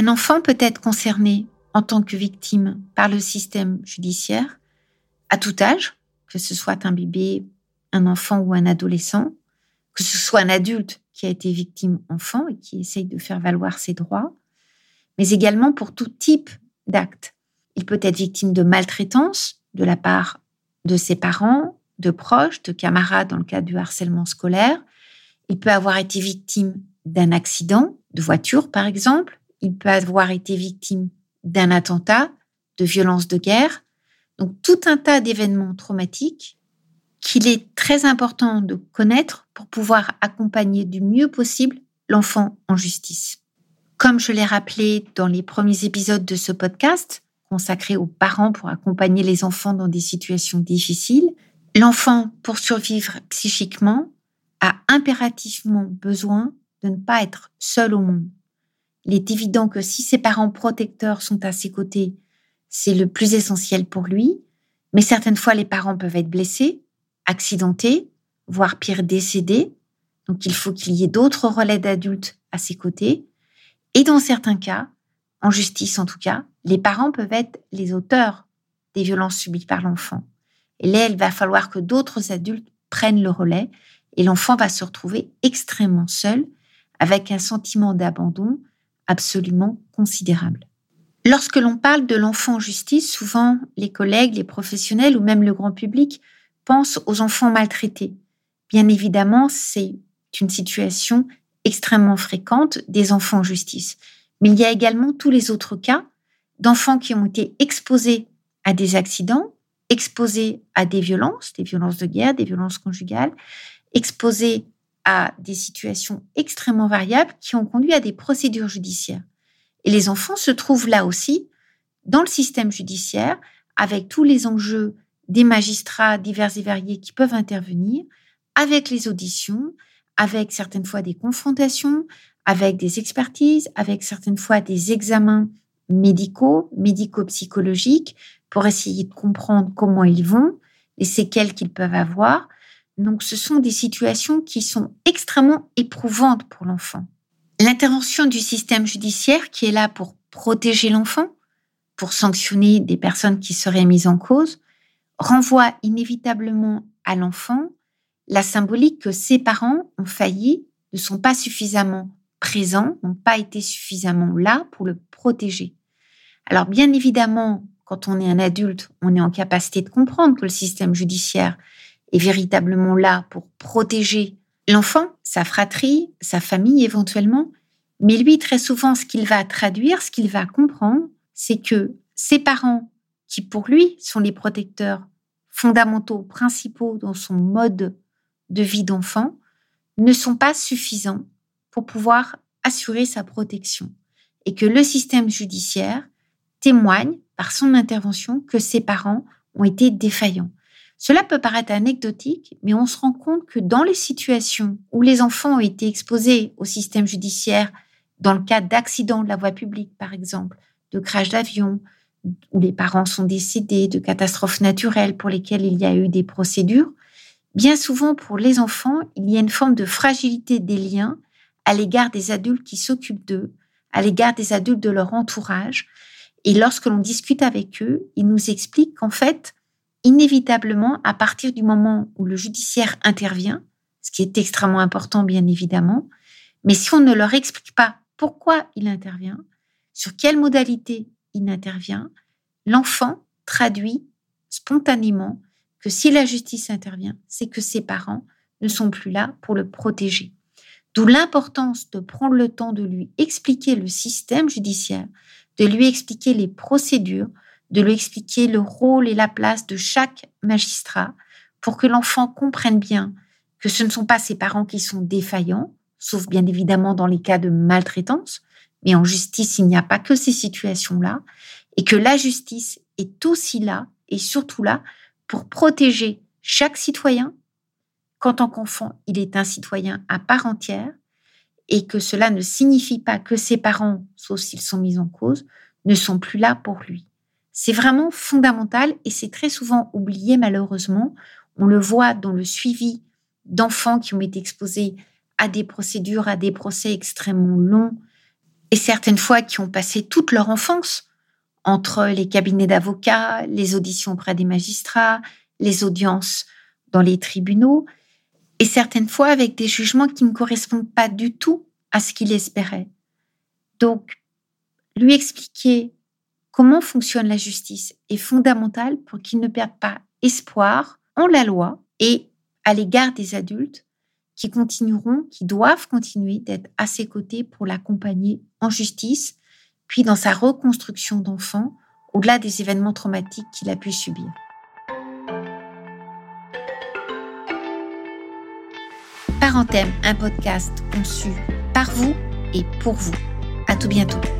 Un enfant peut être concerné en tant que victime par le système judiciaire à tout âge, que ce soit un bébé, un enfant ou un adolescent, que ce soit un adulte qui a été victime enfant et qui essaye de faire valoir ses droits, mais également pour tout type d'acte. Il peut être victime de maltraitance de la part de ses parents, de proches, de camarades dans le cadre du harcèlement scolaire. Il peut avoir été victime d'un accident de voiture, par exemple, il peut avoir été victime d'un attentat, de violences de guerre, donc tout un tas d'événements traumatiques qu'il est très important de connaître pour pouvoir accompagner du mieux possible l'enfant en justice. Comme je l'ai rappelé dans les premiers épisodes de ce podcast, consacré aux parents pour accompagner les enfants dans des situations difficiles, l'enfant, pour survivre psychiquement, a impérativement besoin de ne pas être seul au monde. Il est évident que si ses parents protecteurs sont à ses côtés, c'est le plus essentiel pour lui, mais certaines fois les parents peuvent être blessés, accidentés, voire pire décédés, donc il faut qu'il y ait d'autres relais d'adultes à ses côtés, et dans certains cas, en justice en tout cas, les parents peuvent être les auteurs des violences subies par l'enfant. Et là, il va falloir que d'autres adultes prennent le relais et l'enfant va se retrouver extrêmement seul avec un sentiment d'abandon absolument considérable. Lorsque l'on parle de l'enfant en justice, souvent les collègues, les professionnels ou même le grand public pensent aux enfants maltraités. Bien évidemment, c'est une situation extrêmement fréquente des enfants en justice. Mais il y a également tous les autres cas d'enfants qui ont été exposés à des accidents, exposés à des violences, des violences de guerre, des violences conjugales, exposés à des situations extrêmement variables qui ont conduit à des procédures judiciaires. Et les enfants se trouvent là aussi dans le système judiciaire avec tous les enjeux des magistrats divers et variés qui peuvent intervenir, avec les auditions, avec certaines fois des confrontations, avec des expertises, avec certaines fois des examens médicaux, médico-psychologiques, pour essayer de comprendre comment ils vont, les séquelles qu'ils peuvent avoir, donc ce sont des situations qui sont extrêmement éprouvantes pour l'enfant. L'intervention du système judiciaire qui est là pour protéger l'enfant, pour sanctionner des personnes qui seraient mises en cause, renvoie inévitablement à l'enfant la symbolique que ses parents ont failli, ne sont pas suffisamment présents, n'ont pas été suffisamment là pour le protéger. Alors bien évidemment, quand on est un adulte, on est en capacité de comprendre que le système judiciaire est véritablement là pour protéger l'enfant, sa fratrie, sa famille éventuellement. Mais lui, très souvent, ce qu'il va traduire, ce qu'il va comprendre, c'est que ses parents, qui pour lui sont les protecteurs fondamentaux, principaux dans son mode de vie d'enfant, ne sont pas suffisants pour pouvoir assurer sa protection. Et que le système judiciaire témoigne par son intervention que ses parents ont été défaillants. Cela peut paraître anecdotique, mais on se rend compte que dans les situations où les enfants ont été exposés au système judiciaire, dans le cas d'accidents de la voie publique, par exemple, de crash d'avion, où les parents sont décédés, de catastrophes naturelles pour lesquelles il y a eu des procédures, bien souvent pour les enfants, il y a une forme de fragilité des liens à l'égard des adultes qui s'occupent d'eux, à l'égard des adultes de leur entourage. Et lorsque l'on discute avec eux, ils nous expliquent qu'en fait, inévitablement, à partir du moment où le judiciaire intervient, ce qui est extrêmement important bien évidemment, mais si on ne leur explique pas pourquoi il intervient, sur quelle modalité il intervient, l'enfant traduit spontanément que si la justice intervient, c'est que ses parents ne sont plus là pour le protéger. D'où l'importance de prendre le temps de lui expliquer le système judiciaire, de lui expliquer les procédures, de lui expliquer le rôle et la place de chaque magistrat pour que l'enfant comprenne bien que ce ne sont pas ses parents qui sont défaillants, sauf bien évidemment dans les cas de maltraitance, mais en justice, il n'y a pas que ces situations-là, et que la justice est aussi là, et surtout là, pour protéger chaque citoyen, qu'en tant qu'enfant, il est un citoyen à part entière, et que cela ne signifie pas que ses parents, sauf s'ils sont mis en cause, ne sont plus là pour lui. C'est vraiment fondamental et c'est très souvent oublié malheureusement. On le voit dans le suivi d'enfants qui ont été exposés à des procédures, à des procès extrêmement longs et certaines fois qui ont passé toute leur enfance entre les cabinets d'avocats, les auditions auprès des magistrats, les audiences dans les tribunaux, et certaines fois avec des jugements qui ne correspondent pas du tout à ce qu'il espérait. Donc, lui expliquer comment fonctionne la justice est fondamental pour qu'il ne perde pas espoir en la loi et à l'égard des adultes qui continueront, qui doivent continuer d'être à ses côtés pour l'accompagner en justice, puis dans sa reconstruction d'enfant, au-delà des événements traumatiques qu'il a pu subir. Parenthème, un podcast conçu par vous et pour vous. À tout bientôt.